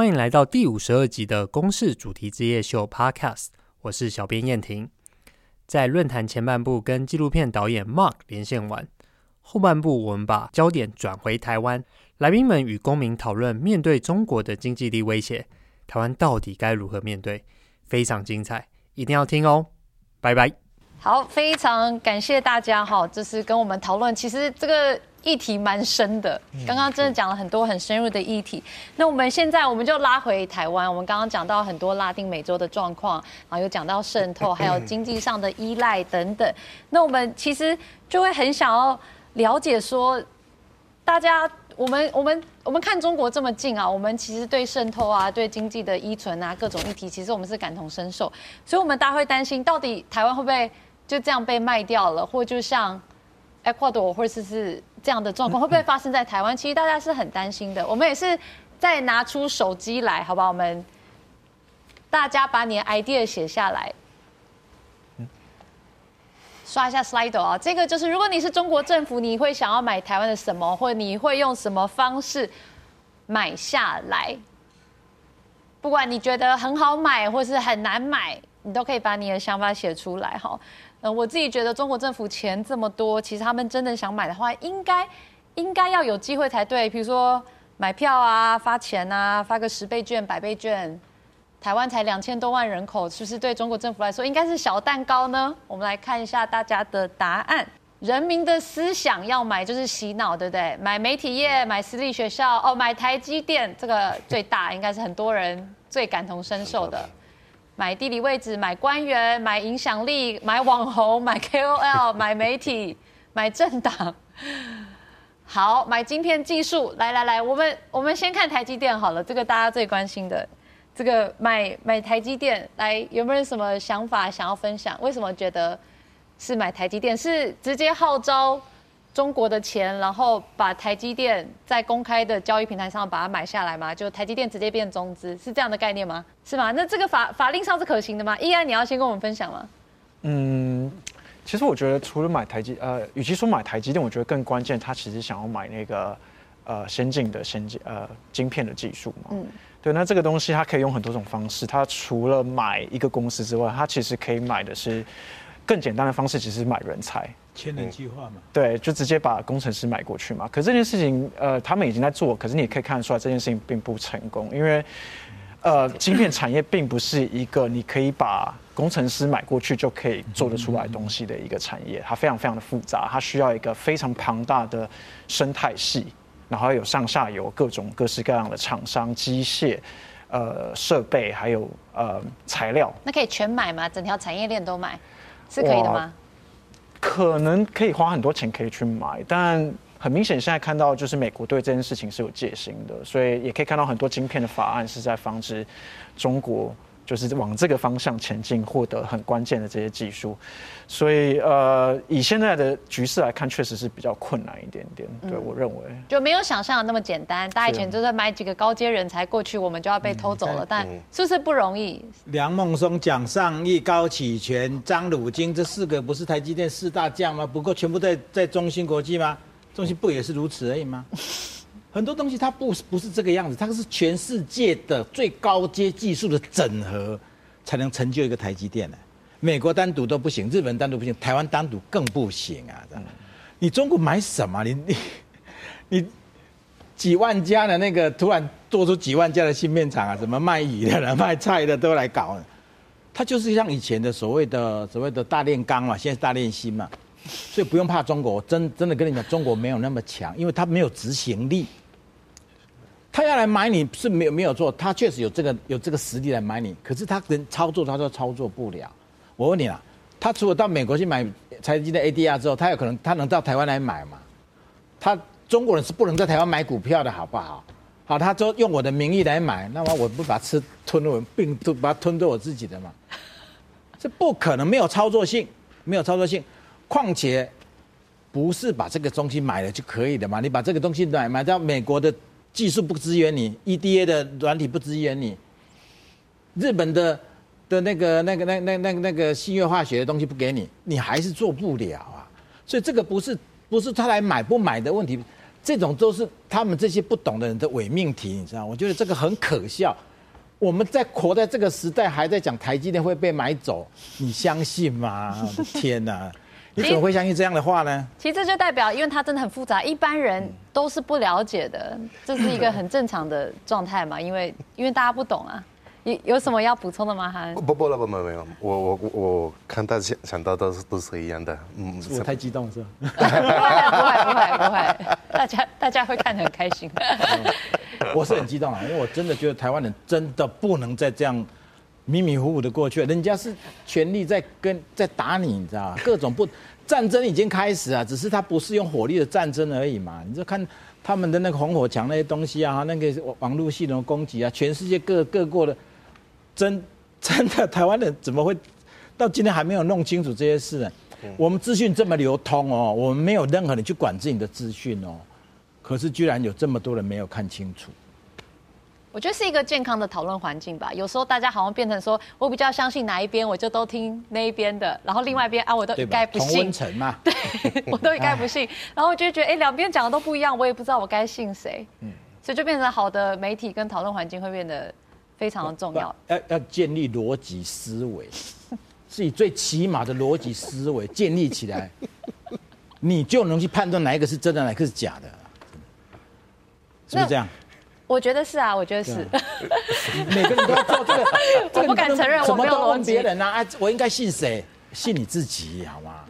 欢迎来到第五十二集的公式主题之夜秀 Podcast，我是小编燕婷。在论坛前半部跟纪录片导演 Mark 连线完，后半部我们把焦点转回台湾，来宾们与公民讨论面对中国的经济力威胁，台湾到底该如何面对？非常精彩，一定要听哦！拜拜。好，非常感谢大家哈，就是跟我们讨论，其实这个。议题蛮深的，刚刚真的讲了很多很深入的议题。那我们现在我们就拉回台湾，我们刚刚讲到很多拉丁美洲的状况，然后又讲到渗透，还有 经济上的依赖等等。那我们其实就会很想要了解说，大家我们我们我们看中国这么近啊，我们其实对渗透啊、对经济的依存啊各种议题，其实我们是感同身受。所以，我们大家会担心，到底台湾会不会就这样被卖掉了，或就像 Ecuador 或者是？这样的状况会不会发生在台湾？其实大家是很担心的。我们也是再拿出手机来，好不好？我们大家把你的 idea 写下来，刷一下 Slido 啊。这个就是，如果你是中国政府，你会想要买台湾的什么，或者你会用什么方式买下来？不管你觉得很好买，或是很难买，你都可以把你的想法写出来，哈。嗯，我自己觉得中国政府钱这么多，其实他们真的想买的话，应该应该要有机会才对。比如说买票啊、发钱啊、发个十倍券、百倍券。台湾才两千多万人口，是不是对中国政府来说应该是小蛋糕呢？我们来看一下大家的答案。人民的思想要买就是洗脑，对不对？买媒体业、买私立学校，哦，买台积电，这个最大，应该是很多人最感同身受的。买地理位置，买官员，买影响力，买网红，买 KOL，买媒体，买政党。好，买晶片技术。来来来，我们我们先看台积电好了，这个大家最关心的。这个买买台积电，来有没有什么想法想要分享？为什么觉得是买台积电？是直接号召？中国的钱，然后把台积电在公开的交易平台上把它买下来嘛？就台积电直接变中资，是这样的概念吗？是吗？那这个法法令上是可行的吗？依安，你要先跟我们分享吗？嗯，其实我觉得除了买台积，呃，与其说买台积电，我觉得更关键，他其实想要买那个呃先进的先进呃晶片的技术嘛。嗯，对，那这个东西它可以用很多种方式，它除了买一个公司之外，它其实可以买的是更简单的方式，其实是买人才。千人计划嘛，对，就直接把工程师买过去嘛。可这件事情，呃，他们已经在做，可是你也可以看得出来，这件事情并不成功，因为，呃，晶片产业并不是一个你可以把工程师买过去就可以做得出来东西的一个产业，它非常非常的复杂，它需要一个非常庞大的生态系，然后有上下游各种各式各样的厂商、机械、呃设备，还有呃材料。那可以全买吗？整条产业链都买，是可以的吗？可能可以花很多钱可以去买，但很明显现在看到就是美国对这件事情是有戒心的，所以也可以看到很多晶片的法案是在防止中国。就是往这个方向前进，获得很关键的这些技术，所以呃，以现在的局势来看，确实是比较困难一点点。对、嗯、我认为，就没有想象的那么简单。大家以前就是买几个高阶人才过去，我们就要被偷走了，嗯、但是不是不容易？梁孟松、蒋尚义、高启全、张汝京这四个不是台积电四大将吗？不过全部在在中芯国际吗？中芯不也是如此而已吗？很多东西它不不是这个样子，它是全世界的最高阶技术的整合，才能成就一个台积电呢。美国单独都不行，日本单独不行，台湾单独更不行啊！你中国买什么？你 你你几万家的那个突然做出几万家的芯片厂啊？什么卖鱼的、卖菜的都来搞，它就是像以前的所谓的所谓的大炼钢嘛，现在是大炼芯嘛，所以不用怕中国。真真的跟你讲，中国没有那么强，因为它没有执行力。他要来买你是没有没有错，他确实有这个有这个实力来买你，可是他能操作，他都操作不了。我问你啦，他除了到美国去买台积的 ADR 之后，他有可能他能到台湾来买吗？他中国人是不能在台湾买股票的，好不好？好，他就用我的名义来买，那么我不把吃吞了，我并都把它吞对我自己的嘛？这不可能，没有操作性，没有操作性。况且不是把这个东西买了就可以的嘛？你把这个东西买买到美国的。技术不支援你，EDA 的软体不支援你，日本的的那个那个那那那个那个新月化学的东西不给你，你还是做不了啊。所以这个不是不是他来买不买的问题，这种都是他们这些不懂的人的伪命题，你知道？我觉得这个很可笑。我们在活在这个时代，还在讲台积电会被买走，你相信吗？天哪！你怎么会相信这样的话呢？其实这就代表，因为它真的很复杂，一般人都是不了解的，这是一个很正常的状态嘛。因为因为大家不懂啊。有有什么要补充的吗？还不不了不没有，我我我看大家想想到都是都是一样的。嗯，我太激动是吧？不会不会不会不会，大家大家会看得很开心。我是很激动啊，因为我真的觉得台湾人真的不能再这样迷迷糊糊的过去。人家是全力在跟 在打你，你知道吗？各种不战争已经开始啊，只是他不是用火力的战争而已嘛。你就看他们的那个防火墙那些东西啊，那个网络系统的攻击啊，全世界各各国的。真 真的，台湾人怎么会到今天还没有弄清楚这些事呢？我们资讯这么流通哦，我们没有任何人去管制你的资讯哦，可是居然有这么多人没有看清楚。我觉得是一个健康的讨论环境吧。有时候大家好像变成说我比较相信哪一边，我就都听那一边的，然后另外一边啊，我都一概不信。同温层嘛，对，我都一概不信。然后我就觉得，哎，两边讲的都不一样，我也不知道我该信谁。嗯，所以就变成好的媒体跟讨论环境会变得。非常的重要，要要建立逻辑思维，是以最起码的逻辑思维建立起来，你就能去判断哪一个是真的，哪一个是假的，是不是这样？我觉得是啊，我觉得是。每个人都要做这个，我不敢承认我没有问。别人啊，我应该信谁？信你自己，好吗？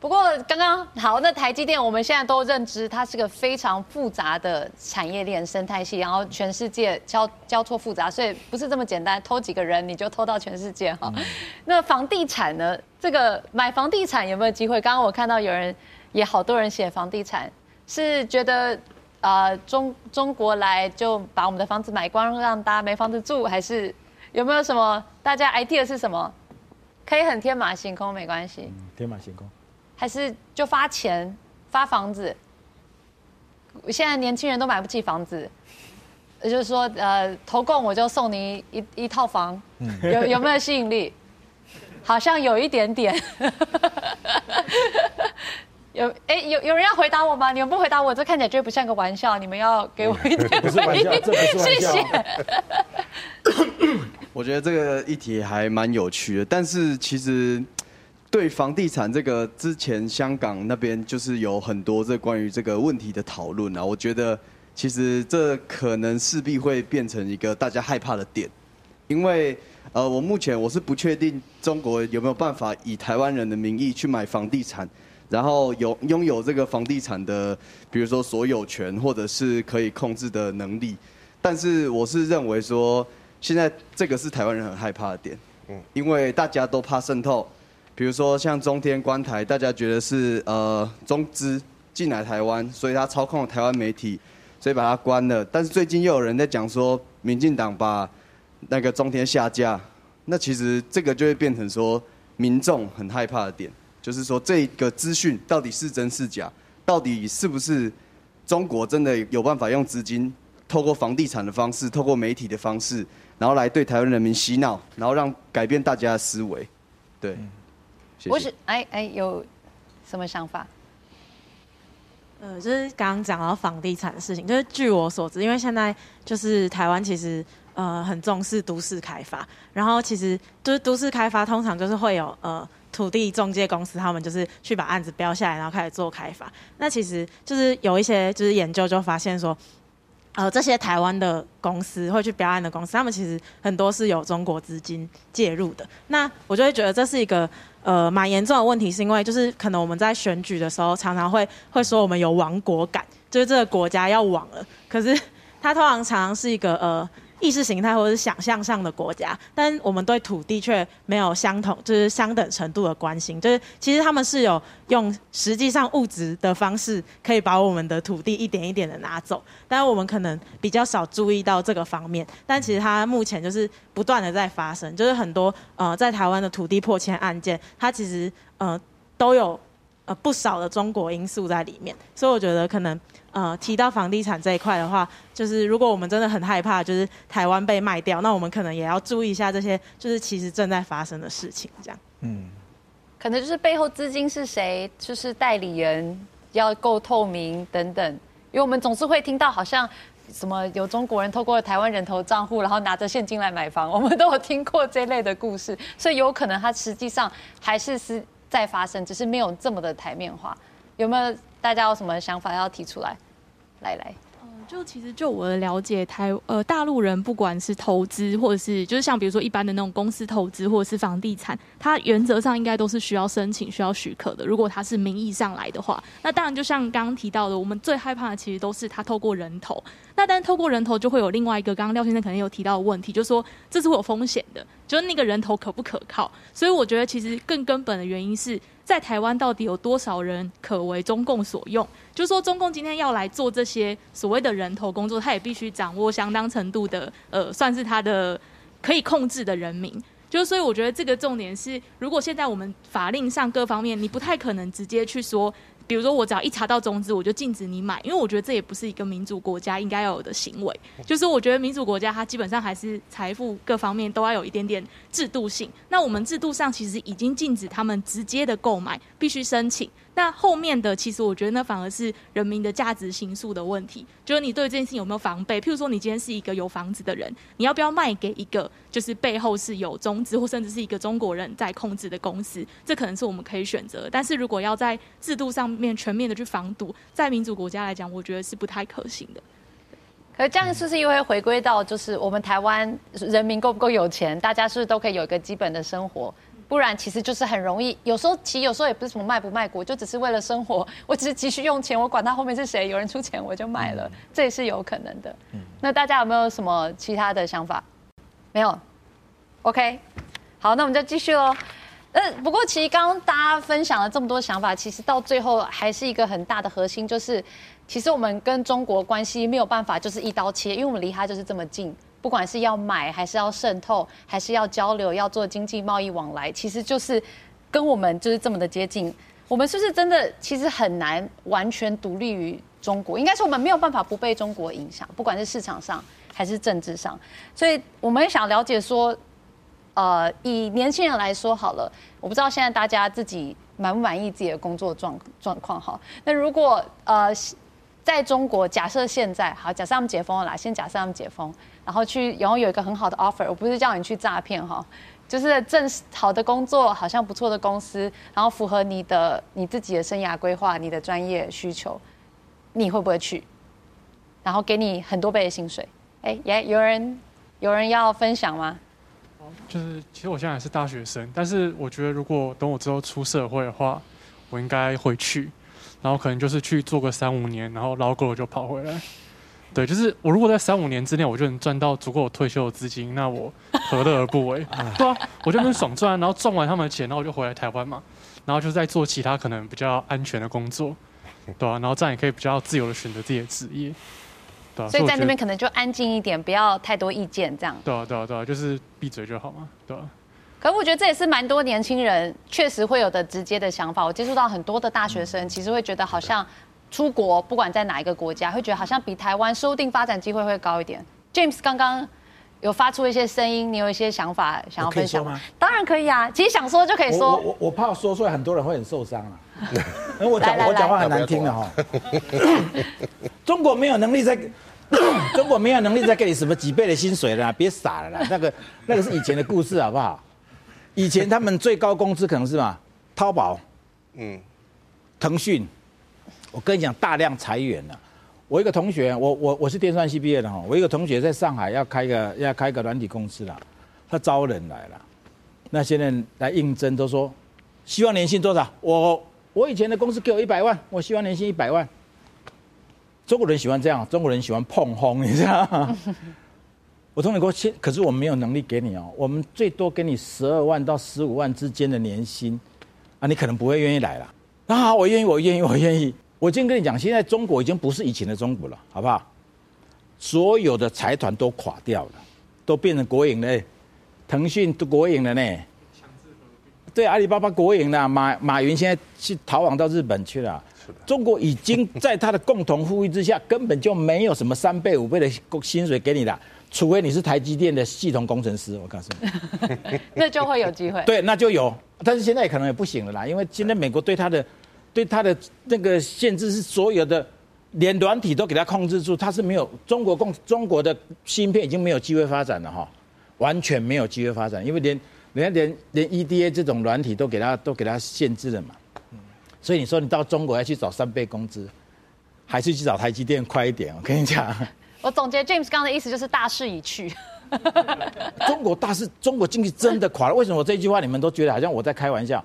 不过刚刚好，那台积电我们现在都认知它是个非常复杂的产业链生态系，然后全世界交交错复杂，所以不是这么简单，偷几个人你就偷到全世界哈。嗯、那房地产呢？这个买房地产有没有机会？刚刚我看到有人也好多人写房地产，是觉得呃中中国来就把我们的房子买光，让大家没房子住，还是有没有什么大家 idea 是什么？可以很天马行空，没关系、嗯。天马行空。还是就发钱发房子，现在年轻人都买不起房子，也就是说，呃，投共我就送你一一套房，有有没有吸引力？好像有一点点。有哎，有有人要回答我吗？你们不回答我，这看起来就不像个玩笑。你们要给我一点回应，谢谢。我觉得这个议题还蛮有趣的，但是其实。对房地产这个，之前香港那边就是有很多这关于这个问题的讨论啊。我觉得其实这可能势必会变成一个大家害怕的点，因为呃，我目前我是不确定中国有没有办法以台湾人的名义去买房地产，然后有拥有这个房地产的，比如说所有权或者是可以控制的能力。但是我是认为说，现在这个是台湾人很害怕的点，嗯，因为大家都怕渗透。比如说像中天关台，大家觉得是呃中资进来台湾，所以他操控了台湾媒体，所以把它关了。但是最近又有人在讲说，民进党把那个中天下架，那其实这个就会变成说民众很害怕的点，就是说这个资讯到底是真是假，到底是不是中国真的有办法用资金，透过房地产的方式，透过媒体的方式，然后来对台湾人民洗脑，然后让改变大家的思维，对。谢谢我是哎哎，有什么想法？呃，就是刚刚讲到房地产的事情，就是据我所知，因为现在就是台湾其实呃很重视都市开发，然后其实就是都市开发通常就是会有呃土地中介公司，他们就是去把案子标下来，然后开始做开发。那其实就是有一些就是研究就发现说，呃，这些台湾的公司会去标案的公司，他们其实很多是有中国资金介入的。那我就会觉得这是一个。呃，蛮严重的问题，是因为就是可能我们在选举的时候，常常会会说我们有亡国感，就是这个国家要亡了。可是它通常常常是一个呃。意识形态或者是想象上的国家，但我们对土地却没有相同，就是相等程度的关心。就是其实他们是有用实际上物质的方式，可以把我们的土地一点一点的拿走，但是我们可能比较少注意到这个方面。但其实它目前就是不断的在发生，就是很多呃在台湾的土地破迁案件，它其实呃都有呃不少的中国因素在里面。所以我觉得可能。呃，提到房地产这一块的话，就是如果我们真的很害怕，就是台湾被卖掉，那我们可能也要注意一下这些，就是其实正在发生的事情，这样。嗯，可能就是背后资金是谁，就是代理人要够透明等等，因为我们总是会听到好像什么有中国人透过台湾人头账户，然后拿着现金来买房，我们都有听过这类的故事，所以有可能它实际上还是是在发生，只是没有这么的台面化。有没有大家有什么想法要提出来？来来。就其实就我的了解，台呃大陆人不管是投资或者是就是像比如说一般的那种公司投资或者是房地产，它原则上应该都是需要申请、需要许可的。如果它是名义上来的话，那当然就像刚刚提到的，我们最害怕的其实都是他透过人头。那但透过人头就会有另外一个，刚刚廖先生可能有提到的问题，就是说这是会有风险的，就是那个人头可不可靠？所以我觉得其实更根本的原因是。在台湾到底有多少人可为中共所用？就是说，中共今天要来做这些所谓的人头工作，他也必须掌握相当程度的，呃，算是他的可以控制的人民。就是所以，我觉得这个重点是，如果现在我们法令上各方面，你不太可能直接去说。比如说，我只要一查到中资，我就禁止你买，因为我觉得这也不是一个民主国家应该要有的行为。就是我觉得民主国家它基本上还是财富各方面都要有一点点制度性。那我们制度上其实已经禁止他们直接的购买，必须申请。那后面的其实我觉得那反而是人民的价值形塑的问题，就是你对这件事情有没有防备？譬如说，你今天是一个有房子的人，你要不要卖给一个就是背后是有中资或甚至是一个中国人在控制的公司？这可能是我们可以选择。但是如果要在制度上面全面的去防堵，在民主国家来讲，我觉得是不太可行的。可是这样是不是又会回归到就是我们台湾人民够不够有钱？大家是不是都可以有一个基本的生活？不然其实就是很容易，有时候其实有时候也不是什么卖不卖国，就只是为了生活，我只是急需用钱，我管他后面是谁，有人出钱我就卖了，这也是有可能的。嗯那大家有没有什么其他的想法？没有？OK，好，那我们就继续喽。呃，不过其实刚刚大家分享了这么多想法，其实到最后还是一个很大的核心，就是其实我们跟中国关系没有办法就是一刀切，因为我们离他就是这么近。不管是要买还是要渗透，还是要交流，要做经济贸易往来，其实就是跟我们就是这么的接近。我们是不是真的其实很难完全独立于中国？应该是我们没有办法不被中国影响，不管是市场上还是政治上。所以我们也想了解说，呃，以年轻人来说好了，我不知道现在大家自己满不满意自己的工作状状况哈？那如果呃，在中国，假设现在好，假设他们解封了啦，先假设他们解封。然后去，然后有一个很好的 offer，我不是叫你去诈骗哈，就是正好的工作，好像不错的公司，然后符合你的你自己的生涯规划、你的专业需求，你会不会去？然后给你很多倍的薪水？哎，耶有人有人要分享吗？就是其实我现在还是大学生，但是我觉得如果等我之后出社会的话，我应该会去，然后可能就是去做个三五年，然后老狗就跑回来。对，就是我如果在三五年之内，我就能赚到足够退休的资金，那我何乐而不为？对啊，我就能爽赚，然后赚完他们的钱，然后我就回来台湾嘛，然后就在做其他可能比较安全的工作，对啊，然后这样也可以比较自由的选择自己的职业，对啊。所以在那边可能就安静一点，不要太多意见，这样。对啊，对啊，对啊，就是闭嘴就好嘛，对啊。可是我觉得这也是蛮多年轻人确实会有的直接的想法。我接触到很多的大学生，其实会觉得好像。出国不管在哪一个国家，会觉得好像比台湾说不定发展机会会高一点。James 刚刚有发出一些声音，你有一些想法想要分享吗？当然可以啊，其实想说就可以说。我我，我怕说出来很多人会很受伤啊。因为我讲我讲话很难听的哈。中国没有能力在，中国没有能力再给你什么几倍的薪水了，别傻了啦。那个那个是以前的故事好不好？以前他们最高工资可能是什么？淘宝，嗯，腾讯。我跟你讲，大量裁员了。我一个同学，我我我是电算系毕业的哈。我一个同学在上海要开个要开个软体公司了，他招人来了。那些人来应征都说，希望年薪多少？我我以前的公司给我一百万，我希望年薪一百万。中国人喜欢这样，中国人喜欢碰轰，你知道吗？我同你说，可是我们没有能力给你哦，我们最多给你十二万到十五万之间的年薪，啊，你可能不会愿意来了。那好，我愿意，我愿意，我愿意。我今天跟你讲，现在中国已经不是以前的中国了，好不好？所有的财团都垮掉了，都变成国营了，腾讯都国营了呢。对，阿里巴巴国营了，马马云现在去逃亡到日本去了。中国已经在他的共同富裕之下，根本就没有什么三倍五倍的薪水给你了，除非你是台积电的系统工程师。我告诉你，那就会有机会。对，那就有，但是现在可能也不行了啦，因为现在美国对他的。对他的那个限制是所有的连软体都给它控制住，它是没有中国共中国的芯片已经没有机会发展了哈，完全没有机会发展，因为连人家连连 EDA 这种软体都给它都给它限制了嘛。所以你说你到中国要去找三倍工资，还是去找台积电快一点？我跟你讲，我总结 James 刚刚的意思就是大势已去。中国大势，中国经济真的垮了。为什么我这句话你们都觉得好像我在开玩笑？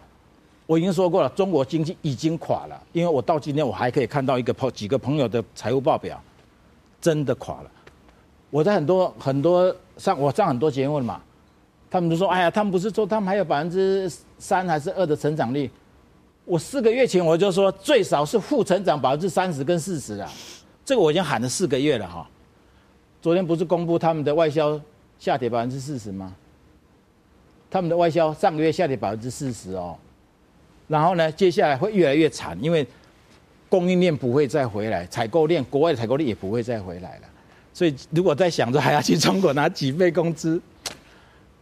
我已经说过了，中国经济已经垮了。因为我到今天我还可以看到一个朋几个朋友的财务报表，真的垮了。我在很多很多上我上很多节目了嘛，他们都说，哎呀，他们不是说他们还有百分之三还是二的成长率？我四个月前我就说最少是负成长百分之三十跟四十啊，这个我已经喊了四个月了哈。昨天不是公布他们的外销下跌百分之四十吗？他们的外销上个月下跌百分之四十哦，然后呢，接下来会越来越惨，因为供应链不会再回来，采购链国外的采购链也不会再回来了。所以如果在想着还要去中国拿几倍工资，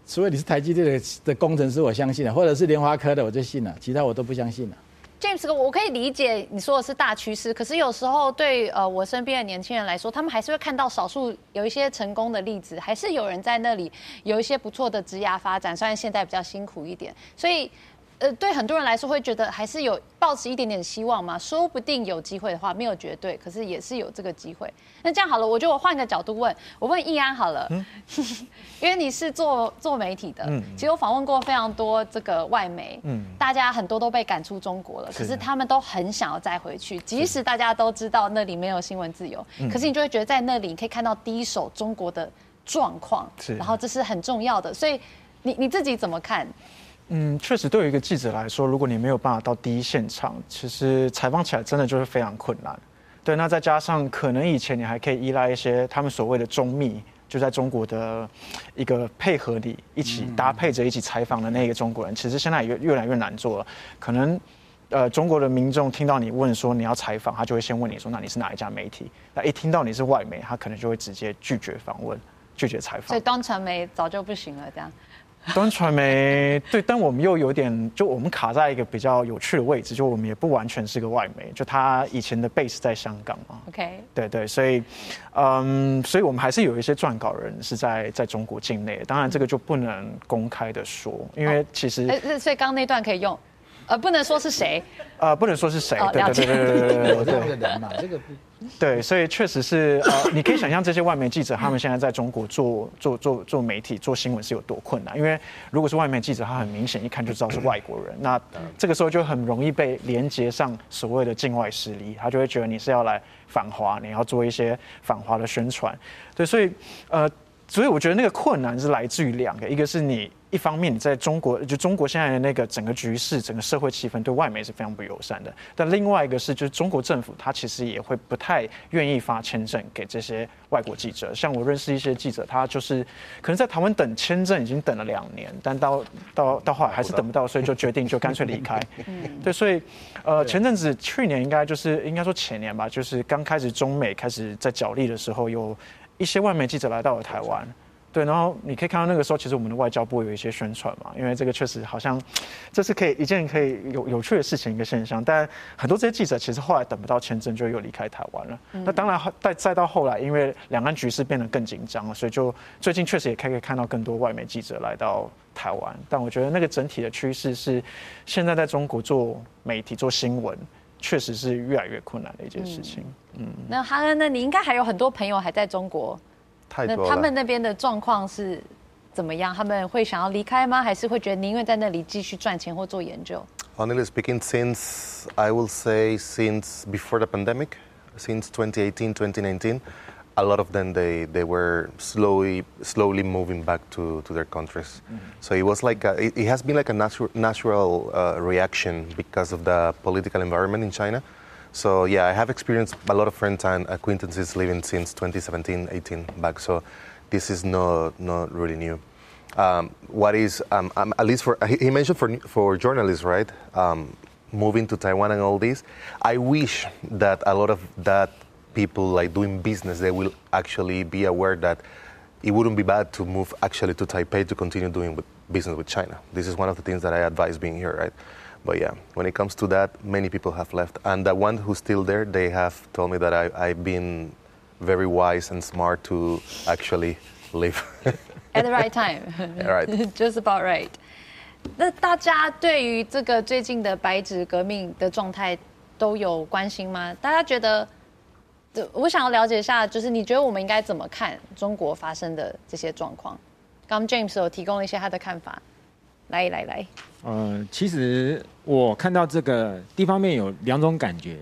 除非你是台积电的的工程师，我相信了；或者是联发科的，我就信了。其他我都不相信了。James 哥，我可以理解你说的是大趋势，可是有时候对呃我身边的年轻人来说，他们还是会看到少数有一些成功的例子，还是有人在那里有一些不错的职涯发展，虽然现在比较辛苦一点，所以。呃，对很多人来说会觉得还是有抱持一点点希望嘛，说不定有机会的话，没有绝对，可是也是有这个机会。那这样好了，我觉得我换个角度问，我问易安好了，嗯、因为你是做做媒体的，嗯，其实我访问过非常多这个外媒，嗯，大家很多都被赶出中国了，可是他们都很想要再回去，即使大家都知道那里没有新闻自由，可是你就会觉得在那里你可以看到第一手中国的状况，是，然后这是很重要的，所以你你自己怎么看？嗯，确实，对于一个记者来说，如果你没有办法到第一现场，其实采访起来真的就是非常困难。对，那再加上可能以前你还可以依赖一些他们所谓的中密，就在中国的一个配合里一起搭配着一起采访的那个中国人，其实现在也越来越难做了。可能呃，中国的民众听到你问说你要采访，他就会先问你说，那你是哪一家媒体？那一听到你是外媒，他可能就会直接拒绝访问，拒绝采访。所以当传媒早就不行了，这样。端传媒对但我们又有点就我们卡在一个比较有趣的位置就我们也不完全是个外媒就他以前的 base 在香港嘛。Ok 对对所以嗯所以我们还是有一些撰稿人是在在中国境内当然这个就不能公开的说因为其实哎所以刚刚那段可以用呃不能说是谁。呃不能说是谁对对对对对 我这个人嘛这个不对，所以确实是呃，你可以想象这些外媒记者他们现在在中国做做做做媒体做新闻是有多困难，因为如果是外媒记者，他很明显一看就知道是外国人，那这个时候就很容易被连接上所谓的境外势力，他就会觉得你是要来反华，你要做一些反华的宣传，对，所以呃，所以我觉得那个困难是来自于两个，一个是你。一方面，你在中国，就中国现在的那个整个局势、整个社会气氛对外媒是非常不友善的。但另外一个是，就是中国政府他其实也会不太愿意发签证给这些外国记者。像我认识一些记者，他就是可能在台湾等签证已经等了两年，但到到到后来还是等不到，所以就决定就干脆离开。对，所以呃，前阵子去年应该就是应该说前年吧，就是刚开始中美开始在角力的时候，有一些外媒记者来到了台湾。对，然后你可以看到那个时候，其实我们的外交部有一些宣传嘛，因为这个确实好像 这是可以一件可以有有趣的事情一个现象。但很多这些记者其实后来等不到签证，就又离开台湾了。嗯、那当然，再再到后来，因为两岸局势变得更紧张了，所以就最近确实也可以看到更多外媒记者来到台湾。但我觉得那个整体的趋势是，现在在中国做媒体做新闻，确实是越来越困难的一件事情。嗯，嗯那哈恩那？你应该还有很多朋友还在中国。那他们那边的状况是怎么样？他们会想要离开吗？还是会觉得宁愿在那里继续赚钱或做研究？Honestly speaking, since I will say since before the pandemic, since 2018, 2019, a lot of them they they were slowly slowly moving back to to their countries. Mm -hmm. So it was like a, it, it, has been like a natural natural uh, reaction because of the political environment in China. So yeah, I have experienced a lot of friends and acquaintances living since 2017, 18 back. So this is not not really new. Um, what is um, um, at least for he mentioned for for journalists, right? Um, moving to Taiwan and all this. I wish that a lot of that people like doing business they will actually be aware that it wouldn't be bad to move actually to Taipei to continue doing business with China. This is one of the things that I advise being here, right? but yeah, when it comes to that, many people have left, and the one who's still there, they have told me that I, I've been very wise and smart to actually leave. At the right time. right. Just about right. 那大家对于这个最近的白纸革命的状态都有关心吗？大家觉得， 我想要了解一下，就是你觉得我们应该怎么看中国发生的这些状况？刚 James 有提供了一些他的看法，来来来。呃，其实我看到这个地方面有两种感觉，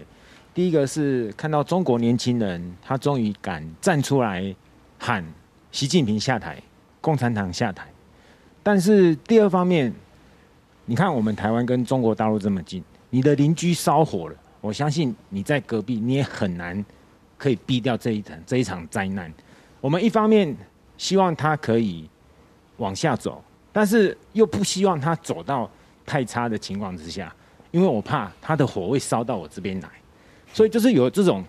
第一个是看到中国年轻人他终于敢站出来喊习近平下台，共产党下台，但是第二方面。你看，我们台湾跟中国大陆这么近，你的邻居烧火了，我相信你在隔壁，你也很难可以避掉这一场这一场灾难。我们一方面希望他可以往下走，但是又不希望他走到太差的情况之下，因为我怕他的火会烧到我这边来，所以就是有这种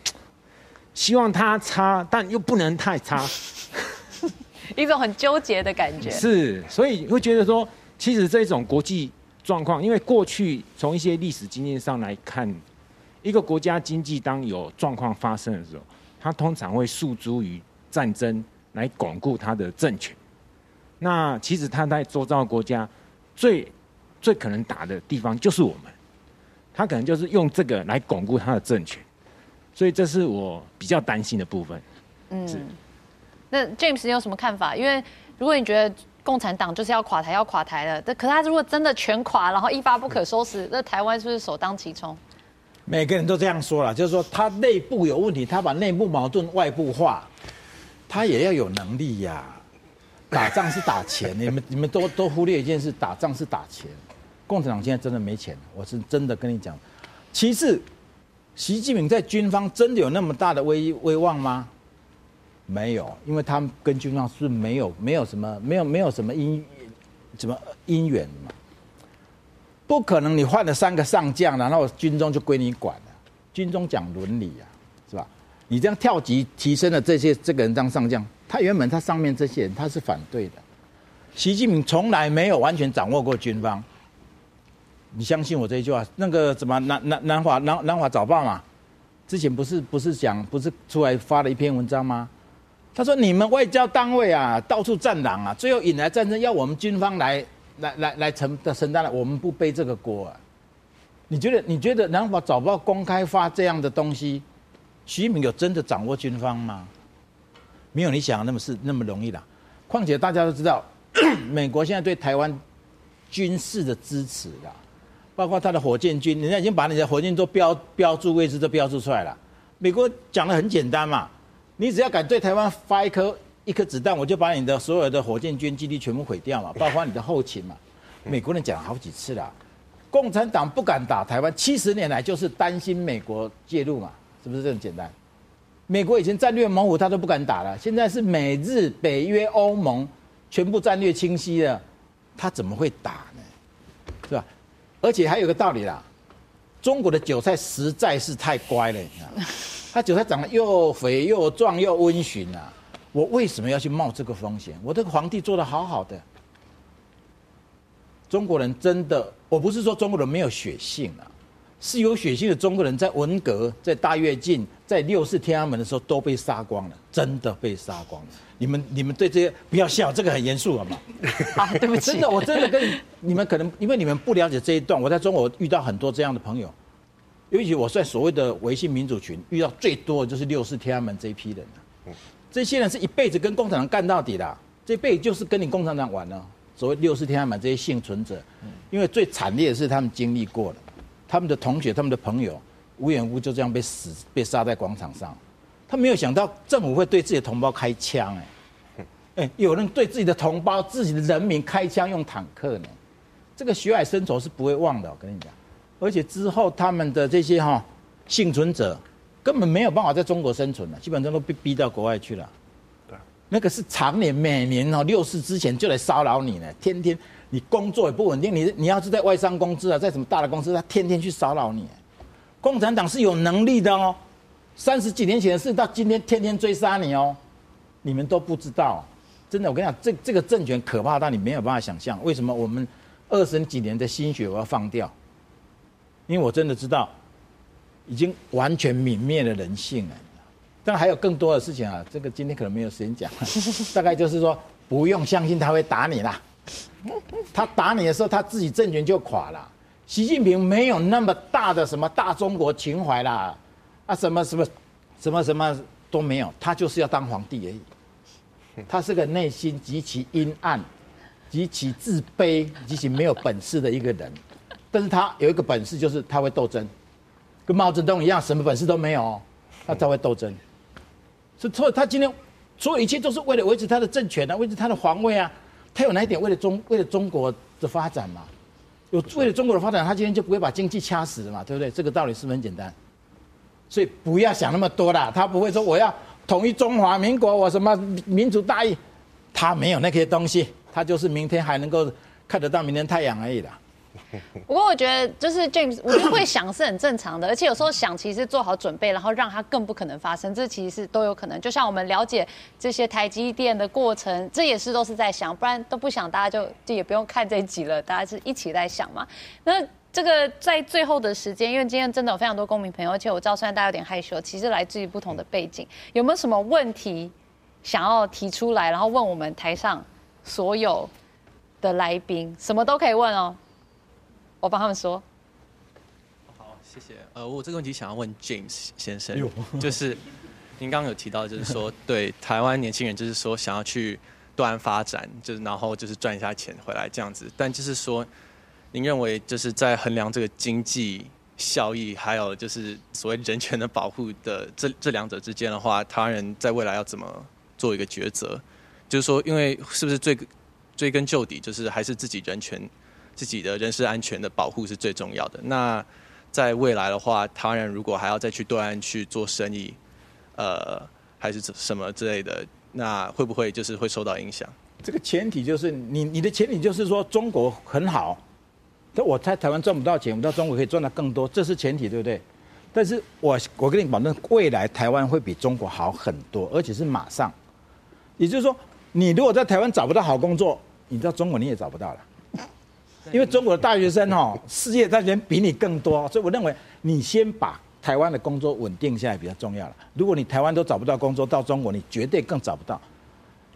希望他差，但又不能太差，一种很纠结的感觉。是，所以会觉得说，其实这种国际。状况，因为过去从一些历史经验上来看，一个国家经济当有状况发生的时候，它通常会诉诸于战争来巩固它的政权。那其实它在周遭国家最最可能打的地方就是我们，他可能就是用这个来巩固他的政权，所以这是我比较担心的部分。嗯，那 James 你有什么看法？因为如果你觉得。共产党就是要垮台，要垮台了。可是他如果真的全垮，然后一发不可收拾，那台湾是不是首当其冲？每个人都这样说了，就是说他内部有问题，他把内部矛盾外部化，他也要有能力呀、打仗是打钱，你们 你们都都忽略一件事，打仗是打钱。共产党现在真的没钱，我是真的跟你讲。其次，习近平在军方真的有那么大的威威望吗？没有，因为他们跟军方是没有没有什么没有没有什么因什么姻缘嘛，不可能你换了三个上将，然后军中就归你管了。军中讲伦理啊，是吧？你这样跳级提升了这些这个人当上将，他原本他上面这些人他是反对的。习近平从来没有完全掌握过军方，你相信我这一句话？那个什么南南南华南南华早报嘛，之前不是不是讲不是出来发了一篇文章吗？他说：“你们外交单位啊，到处战狼啊，最后引来战争，要我们军方来来来来承的承担了，我们不背这个锅啊。你觉得？你觉得南华早报公开发这样的东西，习近平有真的掌握军方吗？没有你想的那么是那么容易的。况且大家都知道，美国现在对台湾军事的支持啊，包括他的火箭军，人家已经把你的火箭都标标注位置都标注出来了。美国讲的很简单嘛。”你只要敢对台湾发一颗一颗子弹，我就把你的所有的火箭军基地全部毁掉嘛，包括你的后勤嘛。美国人讲了好几次了，共产党不敢打台湾，七十年来就是担心美国介入嘛，是不是这么简单？美国以前战略模糊，他都不敢打了，现在是美日北约欧盟全部战略清晰了，他怎么会打呢？是吧？而且还有个道理啦，中国的韭菜实在是太乖了，你知道吗？他韭菜长得又肥又壮又温驯啊！我为什么要去冒这个风险？我这个皇帝做的好好的。中国人真的，我不是说中国人没有血性啊，是有血性的中国人在文革、在大跃进、在六四天安门的时候都被杀光了，真的被杀光了。你们你们对这些不要笑，这个很严肃好吗？啊，对不起。真的，我真的跟你，你们可能因为你们不了解这一段，我在中国遇到很多这样的朋友。尤其我在所谓的微信民主群遇到最多的就是六四天安门这一批人，这些人是一辈子跟共产党干到底的，这辈子就是跟你共产党玩了。所谓六四天安门这些幸存者，因为最惨烈的是他们经历过了，他们的同学、他们的朋友无缘无故就这样被死、被杀在广场上，他没有想到政府会对自己的同胞开枪，哎，哎，有人对自己的同胞、自己的人民开枪用坦克呢，这个血海深仇是不会忘的，我跟你讲。而且之后，他们的这些哈幸存者根本没有办法在中国生存了，基本上都被逼到国外去了。对，那个是常年每年哦六四之前就来骚扰你呢，天天你工作也不稳定，你你要是在外商公司啊，在什么大的公司，他天天去骚扰你。共产党是有能力的哦，三十几年前的事到今天天天追杀你哦，你们都不知道。真的，我跟你讲，这这个政权可怕到你没有办法想象。为什么我们二十几年的心血我要放掉？因为我真的知道，已经完全泯灭了人性了。当然还有更多的事情啊，这个今天可能没有时间讲。大概就是说，不用相信他会打你啦。他打你的时候，他自己政权就垮了。习近平没有那么大的什么大中国情怀啦，啊，什么什么，什么什么都没有，他就是要当皇帝而已。他是个内心极其阴暗、极其自卑、极其没有本事的一个人。但是他有一个本事，就是他会斗争，跟毛泽东一样，什么本事都没有，他才会斗争。所以，他今天所有一切都是为了维持他的政权啊，维持他的皇位啊。他有哪一点为了中为了中国的发展嘛？有为了中国的发展，他今天就不会把经济掐死了嘛，对不对？这个道理是不是很简单？所以不要想那么多啦，他不会说我要统一中华民国，我什么民族大义，他没有那些东西，他就是明天还能够看得到明天太阳而已啦。不过我觉得就是 James，我觉得会想是很正常的，而且有时候想其实做好准备，然后让它更不可能发生，这其实是都有可能。就像我们了解这些台积电的过程，这也是都是在想，不然都不想，大家就就也不用看这一集了，大家是一起在想嘛。那这个在最后的时间，因为今天真的有非常多公民朋友，而且我知道虽然大家有点害羞，其实来自于不同的背景，有没有什么问题想要提出来，然后问我们台上所有的来宾，什么都可以问哦。我帮他们说。好，谢谢。呃，我这个问题想要问 James 先生，就是您刚刚有提到，就是说 对台湾年轻人，就是说想要去对岸发展，就是然后就是赚一下钱回来这样子。但就是说，您认为就是在衡量这个经济效益，还有就是所谓人权的保护的这这两者之间的话，台湾人在未来要怎么做一个抉择？就是说，因为是不是追追根究底，就是还是自己人权？自己的人身安全的保护是最重要的。那在未来的话，当然如果还要再去对岸去做生意，呃，还是什么之类的，那会不会就是会受到影响？这个前提就是你你的前提就是说中国很好，但我在台湾赚不到钱，我到中国可以赚到更多，这是前提，对不对？但是我我跟你保证，未来台湾会比中国好很多，而且是马上。也就是说，你如果在台湾找不到好工作，你到中国你也找不到了。因为中国的大学生哦，世界大学生比你更多，所以我认为你先把台湾的工作稳定下来比较重要了。如果你台湾都找不到工作，到中国你绝对更找不到。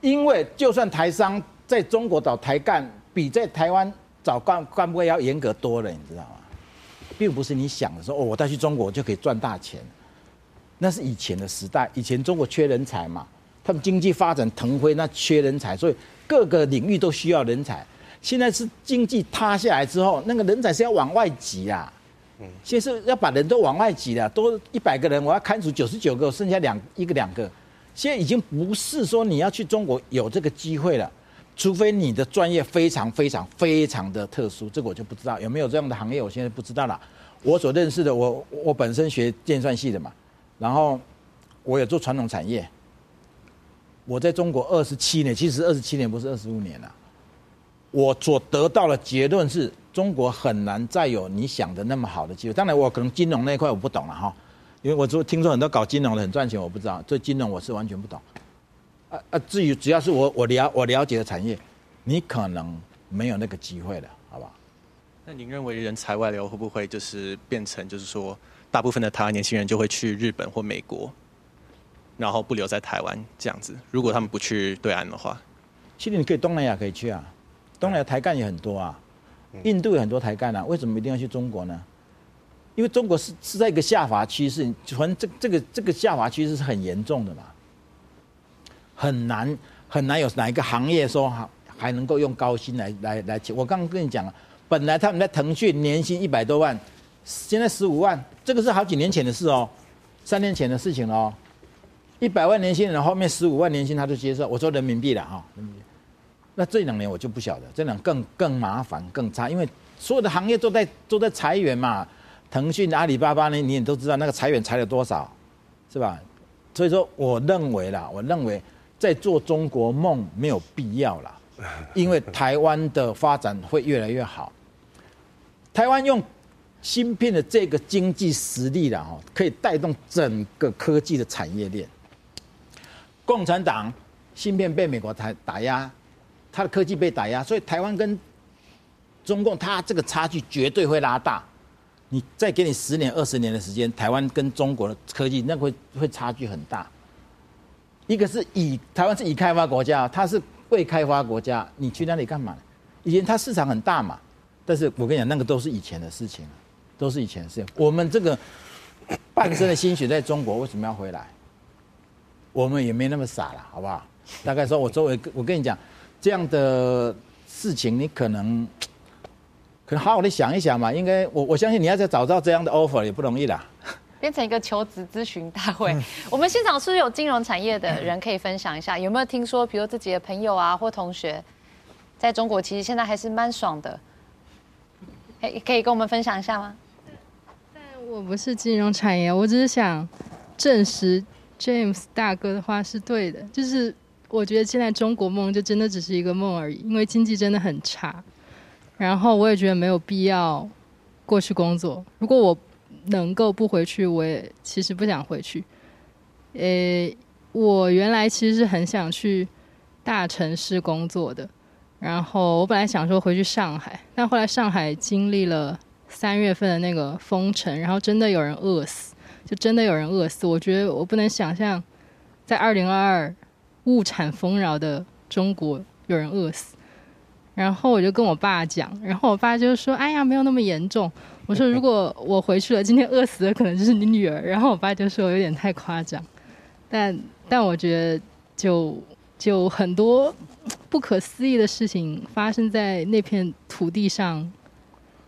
因为就算台商在中国找台干，比在台湾找干干部要严格多了，你知道吗？并不是你想的说哦，我再去中国就可以赚大钱，那是以前的时代，以前中国缺人才嘛，他们经济发展腾飞，那缺人才，所以各个领域都需要人才。现在是经济塌下来之后，那个人才是要往外挤啊。嗯，现在是要把人都往外挤了，多一百个人，我要砍除九十九个，剩下两一个两个。现在已经不是说你要去中国有这个机会了，除非你的专业非常非常非常的特殊，这个我就不知道有没有这样的行业，我现在不知道了。我所认识的，我我本身学计算系的嘛，然后我也做传统产业，我在中国二十七年，其实二十七年不是二十五年了。我所得到的结论是中国很难再有你想的那么好的机会。当然，我可能金融那一块我不懂了哈，因为我说听说很多搞金融的很赚钱，我不知道。这金融我是完全不懂。啊啊，至于只要是我我了我了解的产业，你可能没有那个机会了，好不好？那您认为人才外流会不会就是变成就是说，大部分的台湾年轻人就会去日本或美国，然后不留在台湾这样子？如果他们不去对岸的话，其实你可以东南亚可以去啊。东南亚台干也很多啊，印度有很多台干啊，为什么一定要去中国呢？因为中国是是在一个下滑趋势，反正这这个这个下滑趋势是很严重的嘛，很难很难有哪一个行业说还还能够用高薪来来来请。我刚刚跟你讲了，本来他们在腾讯年薪一百多万，现在十五万，这个是好几年前的事哦，三年前的事情哦，一百万年薪，然后后面十五万年薪他就接受，我说人民币了哈。那这两年我就不晓得，这两更更麻烦更差，因为所有的行业都在都在裁员嘛。腾讯、阿里巴巴呢，你也都知道那个裁员裁了多少，是吧？所以说，我认为啦，我认为在做中国梦没有必要啦，因为台湾的发展会越来越好。台湾用芯片的这个经济实力啦，哦，可以带动整个科技的产业链。共产党芯片被美国台打压。它的科技被打压，所以台湾跟中共，它这个差距绝对会拉大。你再给你十年、二十年的时间，台湾跟中国的科技那会会差距很大。一个是以台湾是已开发国家，它是未开发国家，你去那里干嘛？以前它市场很大嘛，但是我跟你讲，那个都是以前的事情，都是以前的事情。我们这个半生的心血在中国，为什么要回来？我们也没那么傻了，好不好？大概说，我周围，我跟你讲，这样的事情，你可能 可能好好的想一想嘛。应该，我我相信你要再找到这样的 offer 也不容易啦。变成一个求职咨询大会。我们现场是不是有金融产业的人可以分享一下？有没有听说，比如自己的朋友啊或同学，在中国其实现在还是蛮爽的？可以可以跟我们分享一下吗？但我不是金融产业，我只是想证实 James 大哥的话是对的。就是我觉得现在中国梦就真的只是一个梦而已，因为经济真的很差。然后我也觉得没有必要过去工作。如果我能够不回去，我也其实不想回去。诶，我原来其实是很想去大城市工作的，然后我本来想说回去上海，但后来上海经历了三月份的那个封城，然后真的有人饿死，就真的有人饿死。我觉得我不能想象，在二零二二物产丰饶的中国有人饿死。然后我就跟我爸讲，然后我爸就说：“哎呀，没有那么严重。”我说：“如果我回去了，今天饿死的可能就是你女儿。”然后我爸就说：“有点太夸张。”但但我觉得就就很多不可思议的事情发生在那片土地上，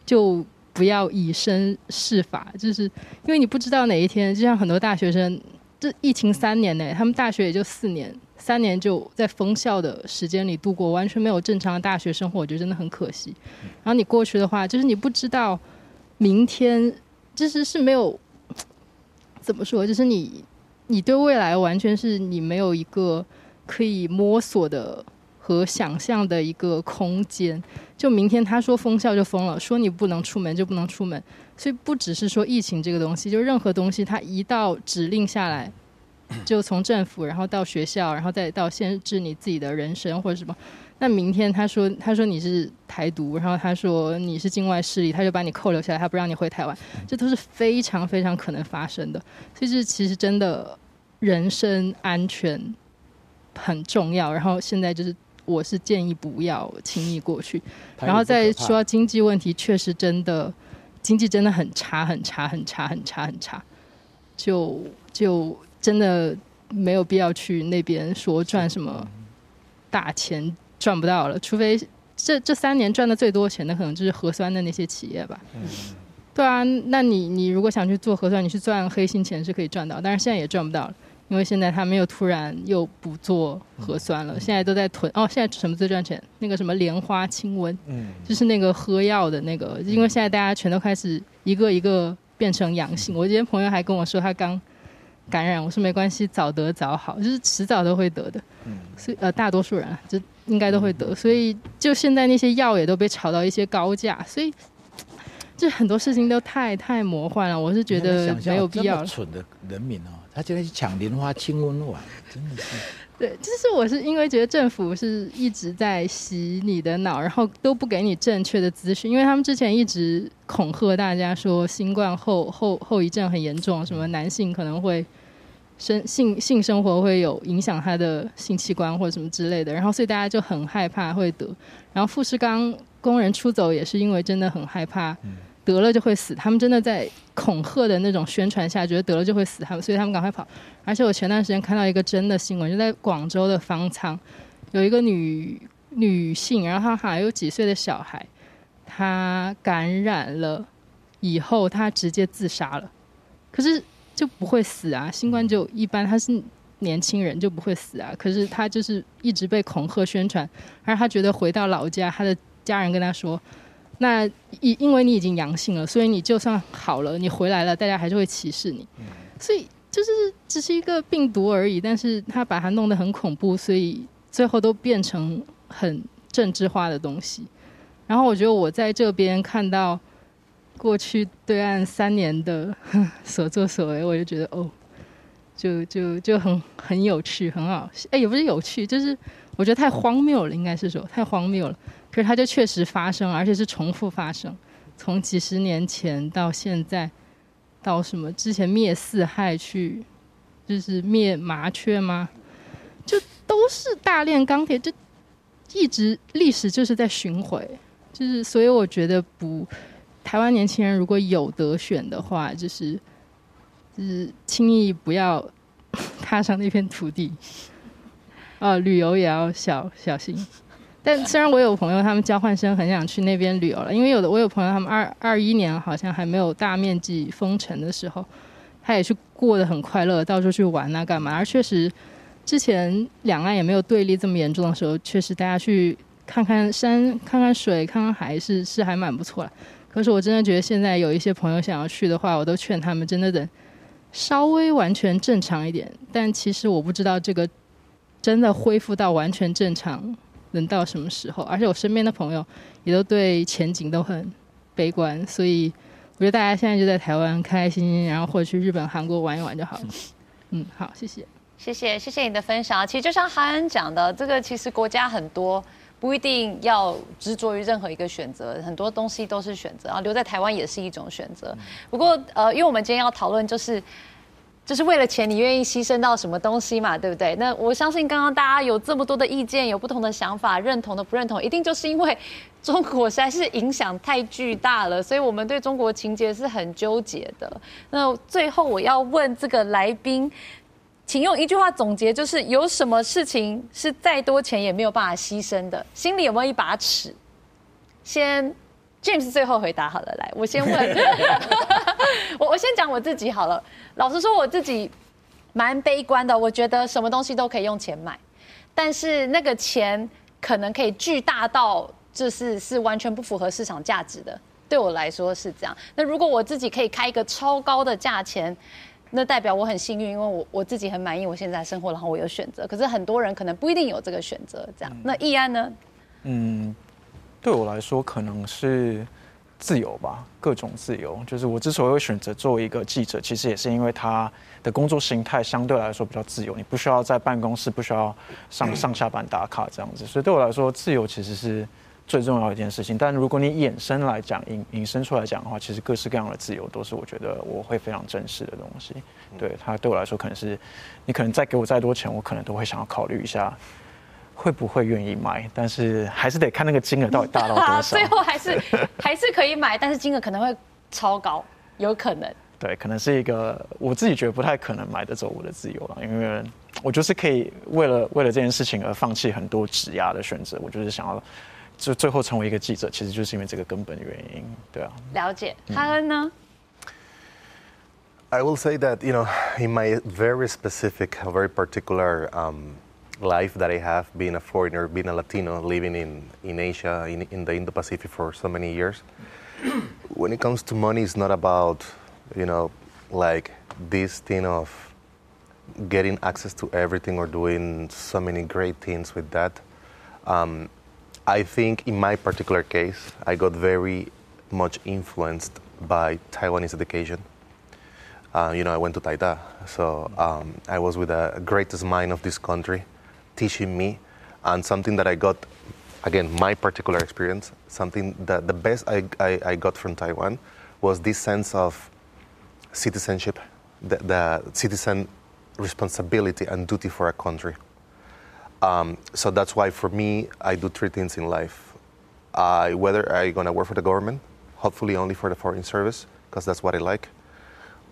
就不要以身试法，就是因为你不知道哪一天，就像很多大学生，这疫情三年呢，他们大学也就四年。三年就在封校的时间里度过，完全没有正常的大学生活，我觉得真的很可惜。然后你过去的话，就是你不知道明天，就是是没有怎么说，就是你你对未来完全是你没有一个可以摸索的和想象的一个空间。就明天他说封校就封了，说你不能出门就不能出门，所以不只是说疫情这个东西，就任何东西，它一道指令下来。就从政府，然后到学校，然后再到限制你自己的人生或者什么。那明天他说他说你是台独，然后他说你是境外势力，他就把你扣留下来，他不让你回台湾，这都是非常非常可能发生的。所以这其实真的人身安全很重要。然后现在就是我是建议不要轻易过去。然后再说到经济问题，确实真的经济真的很差很差很差很差很差，就就。真的没有必要去那边说赚什么大钱，赚不到了，除非这这三年赚的最多钱的可能就是核酸的那些企业吧。对啊，那你你如果想去做核酸，你去赚黑心钱是可以赚到，但是现在也赚不到了，因为现在他们又突然又不做核酸了，现在都在囤哦。现在什么最赚钱？那个什么莲花清瘟，就是那个喝药的那个，因为现在大家全都开始一个一个变成阳性。我今天朋友还跟我说，他刚。感染，我说没关系，早得早好，就是迟早都会得的。嗯，所以呃，大多数人就应该都会得，所以就现在那些药也都被炒到一些高价，所以 这很多事情都太太魔幻了。我是觉得没有必要。蠢的人民哦，他就在去抢莲花清瘟丸，真的是。对，就是我是因为觉得政府是一直在洗你的脑，然后都不给你正确的资讯，因为他们之前一直恐吓大家说新冠后后后遗症很严重，什么男性可能会生性性生活会有影响他的性器官或者什么之类的，然后所以大家就很害怕会得，然后富士康工人出走也是因为真的很害怕。得了就会死，他们真的在恐吓的那种宣传下，觉得得了就会死，他们所以他们赶快跑。而且我前段时间看到一个真的新闻，就在广州的方舱，有一个女女性，然后她好像有几岁的小孩，她感染了以后，她直接自杀了。可是就不会死啊，新冠就一般，他是年轻人就不会死啊。可是他就是一直被恐吓宣传，而他觉得回到老家，他的家人跟他说。那因因为你已经阳性了，所以你就算好了，你回来了，大家还是会歧视你。所以就是只是一个病毒而已，但是他把它弄得很恐怖，所以最后都变成很政治化的东西。然后我觉得我在这边看到过去对岸三年的 所作所为，我就觉得哦，就就就很很有趣，很好。哎，也不是有趣，就是我觉得太荒谬了，应该是说太荒谬了。可是它就确实发生，而且是重复发生，从几十年前到现在，到什么之前灭四害去，就是灭麻雀吗？就都是大炼钢铁，就一直历史就是在巡回，就是所以我觉得不，台湾年轻人如果有得选的话，就是就是轻易不要踏上那片土地，啊，旅游也要小小心。但虽然我有朋友，他们交换生很想去那边旅游了，因为有的我有朋友，他们二二一年好像还没有大面积封城的时候，他也是过得很快乐，到处去玩啊干嘛。而确实，之前两岸也没有对立这么严重的时候，确实大家去看看山、看看水、看看海是是还蛮不错的。可是我真的觉得现在有一些朋友想要去的话，我都劝他们真的等稍微完全正常一点。但其实我不知道这个真的恢复到完全正常。能到什么时候？而且我身边的朋友也都对前景都很悲观，所以我觉得大家现在就在台湾开开心心，然后或者去日本、韩国玩一玩就好了。嗯，好，谢谢，谢谢，谢谢你的分享。其实就像韩恩讲的，这个其实国家很多，不一定要执着于任何一个选择，很多东西都是选择，然后留在台湾也是一种选择。不过呃，因为我们今天要讨论就是。就是为了钱，你愿意牺牲到什么东西嘛？对不对？那我相信刚刚大家有这么多的意见，有不同的想法，认同的不认同，一定就是因为中国实在是影响太巨大了，所以我们对中国情节是很纠结的。那最后我要问这个来宾，请用一句话总结，就是有什么事情是再多钱也没有办法牺牲的？心里有没有一把尺？先。James 最后回答好了，来，我先问，我 我先讲我自己好了。老实说，我自己蛮悲观的，我觉得什么东西都可以用钱买，但是那个钱可能可以巨大到就是是完全不符合市场价值的。对我来说是这样。那如果我自己可以开一个超高的价钱，那代表我很幸运，因为我我自己很满意我现在生活，然后我有选择。可是很多人可能不一定有这个选择，这样。那易安呢？嗯。对我来说，可能是自由吧，各种自由。就是我之所以会选择做一个记者，其实也是因为他的工作形态相对来说比较自由，你不需要在办公室，不需要上上下班打卡这样子。所以对我来说，自由其实是最重要的一件事情。但如果你衍生来讲，引引申出来讲的话，其实各式各样的自由都是我觉得我会非常珍视的东西。对他对我来说，可能是你可能再给我再多钱，我可能都会想要考虑一下。会不会愿意买？但是还是得看那个金额到底大到多少。最后还是 还是可以买，但是金额可能会超高，有可能。对，可能是一个我自己觉得不太可能买得走我的自由了，因为我就是可以为了为了这件事情而放弃很多质押的选择。我就是想要 就最后成为一个记者，其实就是因为这个根本原因。对啊，了解。哈恩呢？I will say that you know in my very specific, very particular um. life that I have, being a foreigner, being a Latino, living in, in Asia, in, in the Indo-Pacific for so many years. when it comes to money, it's not about, you know, like this thing of getting access to everything or doing so many great things with that. Um, I think in my particular case, I got very much influenced by Taiwanese education. Uh, you know, I went to Taita, so um, I was with the greatest mind of this country teaching me and something that I got, again, my particular experience, something that the best I, I, I got from Taiwan was this sense of citizenship, the, the citizen responsibility and duty for a country. Um, so that's why for me, I do three things in life. I, whether I'm going to work for the government, hopefully only for the foreign service, because that's what I like.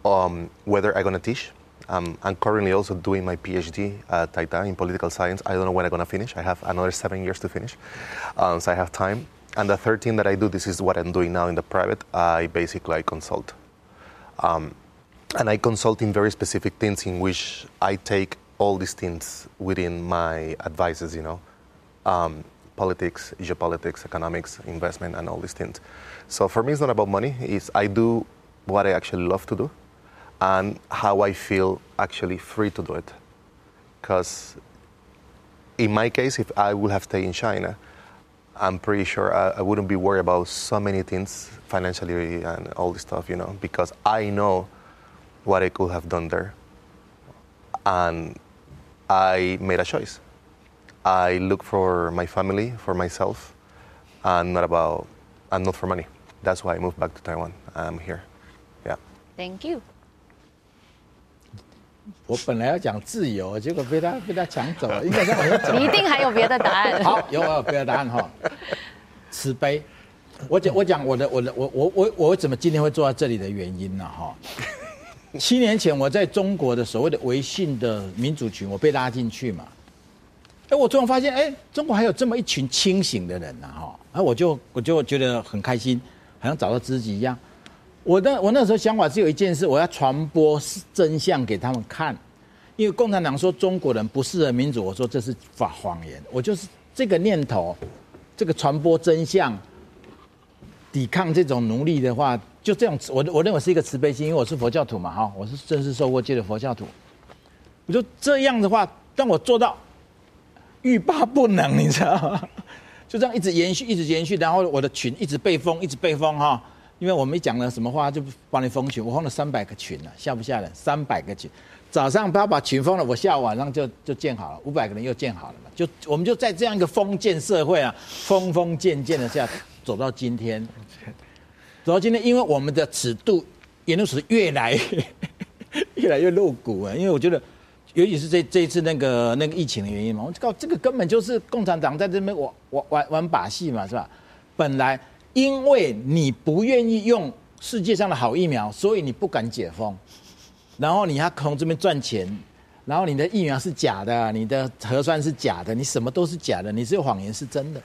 Um, whether I'm going to teach, um, I'm currently also doing my PhD at Taita in political science. I don't know when I'm going to finish. I have another seven years to finish, um, so I have time. And the third thing that I do, this is what I'm doing now in the private. I basically I consult, um, and I consult in very specific things in which I take all these things within my advices. You know, um, politics, geopolitics, economics, investment, and all these things. So for me, it's not about money. It's I do what I actually love to do and how I feel actually free to do it. Because in my case, if I would have stayed in China, I'm pretty sure I, I, wouldn't be worried about so many things financially and all this stuff, you know, because I know what I could have done there. And I made a choice. I look for my family, for myself, and not about, and not for money. that's why I moved back to Taiwan. I'm here. Yeah. Thank you. 我本来要讲自由，结果被他被他抢走了，应该是没走。你一定还有别的答案。好，有我有别的答案哈。慈悲，我讲我讲我的我的我我我我怎么今天会坐在这里的原因呢？哈， 七年前我在中国的所谓的微信的民主群，我被拉进去嘛。哎，我突然发现，哎，中国还有这么一群清醒的人呐，哈，哎，我就我就觉得很开心，好像找到知己一样。我的我那时候想法只有一件事，我要传播真相给他们看，因为共产党说中国人不适合民主，我说这是谎谎言，我就是这个念头，这个传播真相，抵抗这种奴隶的话，就这样，我我认为是一个慈悲心，因为我是佛教徒嘛，哈，我是正式受过戒的佛教徒，我就这样的话，当我做到欲罢不能，你知道吗？就这样一直延续，一直延续，然后我的群一直被封，一直被封，哈。因为我们讲了什么话，就帮你封群。我封了三百个群了，下不下人？三百个群，早上不要把群封了，我下午晚上就就建好了，五百个人又建好了嘛。就我们就在这样一个封建社会啊，封封建建的下走到今天，走到今天，因为我们的尺度言论尺度越来越 越来越露骨啊。因为我觉得，尤其是这这一次那个那个疫情的原因嘛，我告这个根本就是共产党在这边玩玩玩玩把戏嘛，是吧？本来。因为你不愿意用世界上的好疫苗，所以你不敢解封，然后你还从这边赚钱，然后你的疫苗是假的，你的核酸是假的，你什么都是假的，你只有谎言是真的。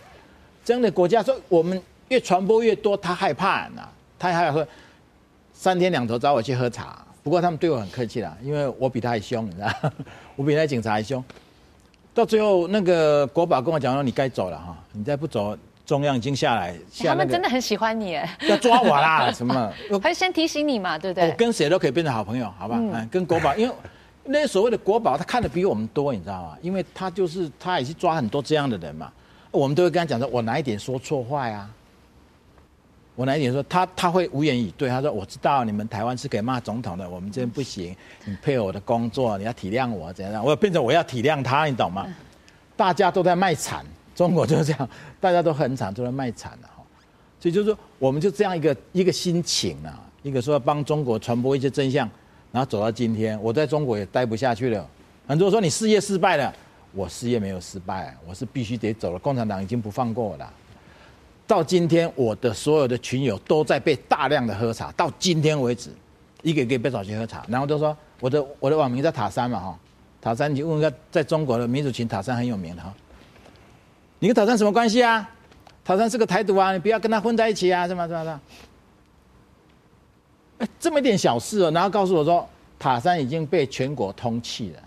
这样的国家说，我们越传播越多，他害怕呢，他还要说三天两头找我去喝茶。不过他们对我很客气啦，因为我比他还凶，你知道，我比那警察还凶。到最后，那个国宝跟我讲说：“你该走了哈，你再不走。”中央已经下来，下、那个、他们真的很喜欢你，哎，要抓我啦，什么？他先提醒你嘛，对不对？我跟谁都可以变成好朋友，好吧？嗯，跟国宝，因为那所谓的国宝，他看的比我们多，你知道吗？因为他就是他也是抓很多这样的人嘛，我们都会跟他讲说，我哪一点说错话呀？我哪一点说他他会无言以对，他说我知道你们台湾是可以骂总统的，我们这边不行，你配合我的工作，你要体谅我，怎样？我变成我要体谅他，你懂吗？大家都在卖惨。中国就是这样，大家都很惨，都在卖惨了哈。所以就是说，我们就这样一个一个心情啊，一个说要帮中国传播一些真相，然后走到今天，我在中国也待不下去了。很多人说你事业失败了，我事业没有失败，我是必须得走了。共产党已经不放过我了。到今天，我的所有的群友都在被大量的喝茶，到今天为止，一个一个被找去喝茶，然后都说我的我的网名叫塔山嘛哈，塔山你问一下，在中国的民主群塔山很有名的哈。你跟塔山什么关系啊？塔山是个台独啊，你不要跟他混在一起啊，是吗？是吗？是吗？哎，这么一点小事哦，然后告诉我说塔山已经被全国通缉了。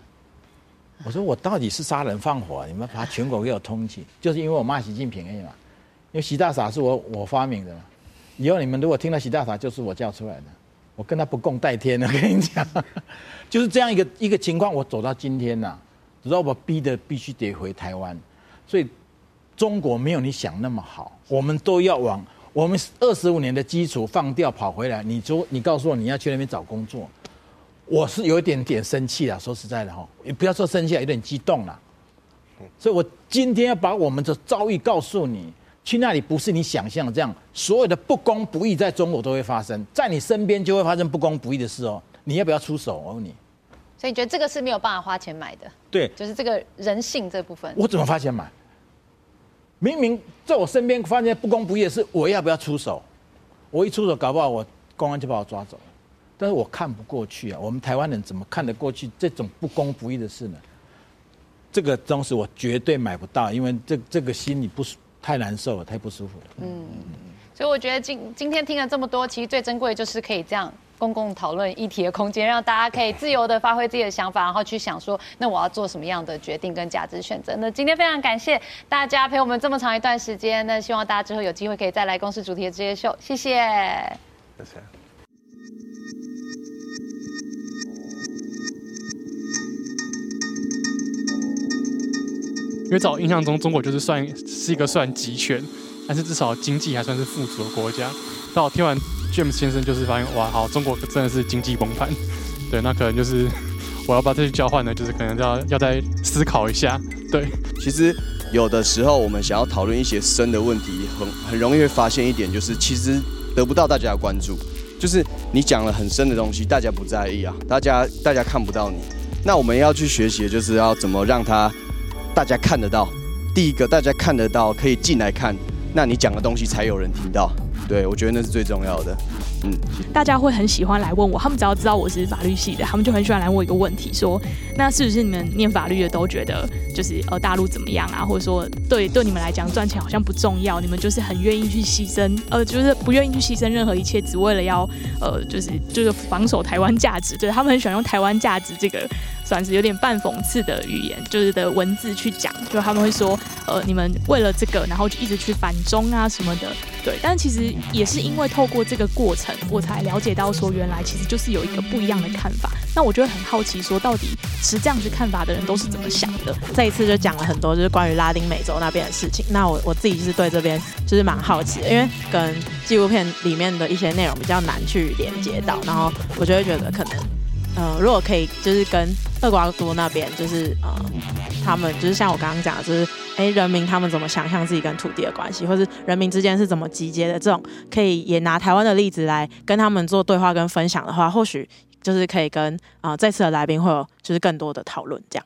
我说我到底是杀人放火？你们把全国给我通缉，就是因为我骂习近平而已嘛。因为习大傻是我我发明的嘛。以后你们如果听到习大傻，就是我叫出来的。我跟他不共戴天了，我跟你讲，就是这样一个一个情况。我走到今天呐，直到我逼得必须得回台湾，所以。中国没有你想那么好，我们都要往我们二十五年的基础放掉跑回来。你说你告诉我你要去那边找工作，我是有一点点生气了。说实在的哈，也不要说生气，有点激动了。所以我今天要把我们的遭遇告诉你，去那里不是你想象这样，所有的不公不义在中国都会发生，在你身边就会发生不公不义的事哦。你要不要出手？我问你。所以你觉得这个是没有办法花钱买的？对，就是这个人性这部分。我怎么花钱买？明明在我身边发现不公不义的事，我要不要出手？我一出手，搞不好我公安就把我抓走了。但是我看不过去啊！我们台湾人怎么看得过去这种不公不义的事呢？这个东西我绝对买不到，因为这这个心里不舒太难受了，太不舒服了。嗯，所以我觉得今今天听了这么多，其实最珍贵的就是可以这样。公共讨论议题的空间，让大家可以自由的发挥自己的想法，然后去想说，那我要做什么样的决定跟价值选择。那今天非常感谢大家陪我们这么长一段时间，那希望大家之后有机会可以再来公司主题的职业秀，谢谢。谢谢。因为在我印象中，中国就是算是一个算集权，但是至少经济还算是富足的国家。但我听完。James 先生就是发现哇，好，中国真的是经济崩盘，对，那可能就是我要把这去交换呢，就是可能要要再思考一下。对，其实有的时候我们想要讨论一些深的问题，很很容易会发现一点，就是其实得不到大家的关注。就是你讲了很深的东西，大家不在意啊，大家大家看不到你。那我们要去学习的就是要怎么让他大家看得到。第一个，大家看得到，可以进来看，那你讲的东西才有人听到。对，我觉得那是最重要的。嗯，大家会很喜欢来问我，他们只要知道我是法律系的，他们就很喜欢来问我一个问题，说，那是不是你们念法律的都觉得，就是呃大陆怎么样啊？或者说，对对你们来讲赚钱好像不重要，你们就是很愿意去牺牲，呃，就是不愿意去牺牲任何一切，只为了要呃，就是就是防守台湾价值。对，他们很喜欢用台湾价值这个。算是有点半讽刺的语言，就是的文字去讲，就他们会说，呃，你们为了这个，然后就一直去反中啊什么的，对。但其实也是因为透过这个过程，我才了解到说，原来其实就是有一个不一样的看法。那我就会很好奇，说到底持这样子看法的人都是怎么想的？这一次就讲了很多，就是关于拉丁美洲那边的事情。那我我自己就是对这边就是蛮好奇的，因为跟纪录片里面的一些内容比较难去连接到，然后我就会觉得可能。呃，如果可以，就是跟厄瓜多那边，就是呃，他们就是像我刚刚讲的，就是哎，人民他们怎么想象自己跟土地的关系，或是人民之间是怎么集结的，这种可以也拿台湾的例子来跟他们做对话跟分享的话，或许就是可以跟啊、呃、这次的来宾会有就是更多的讨论，这样。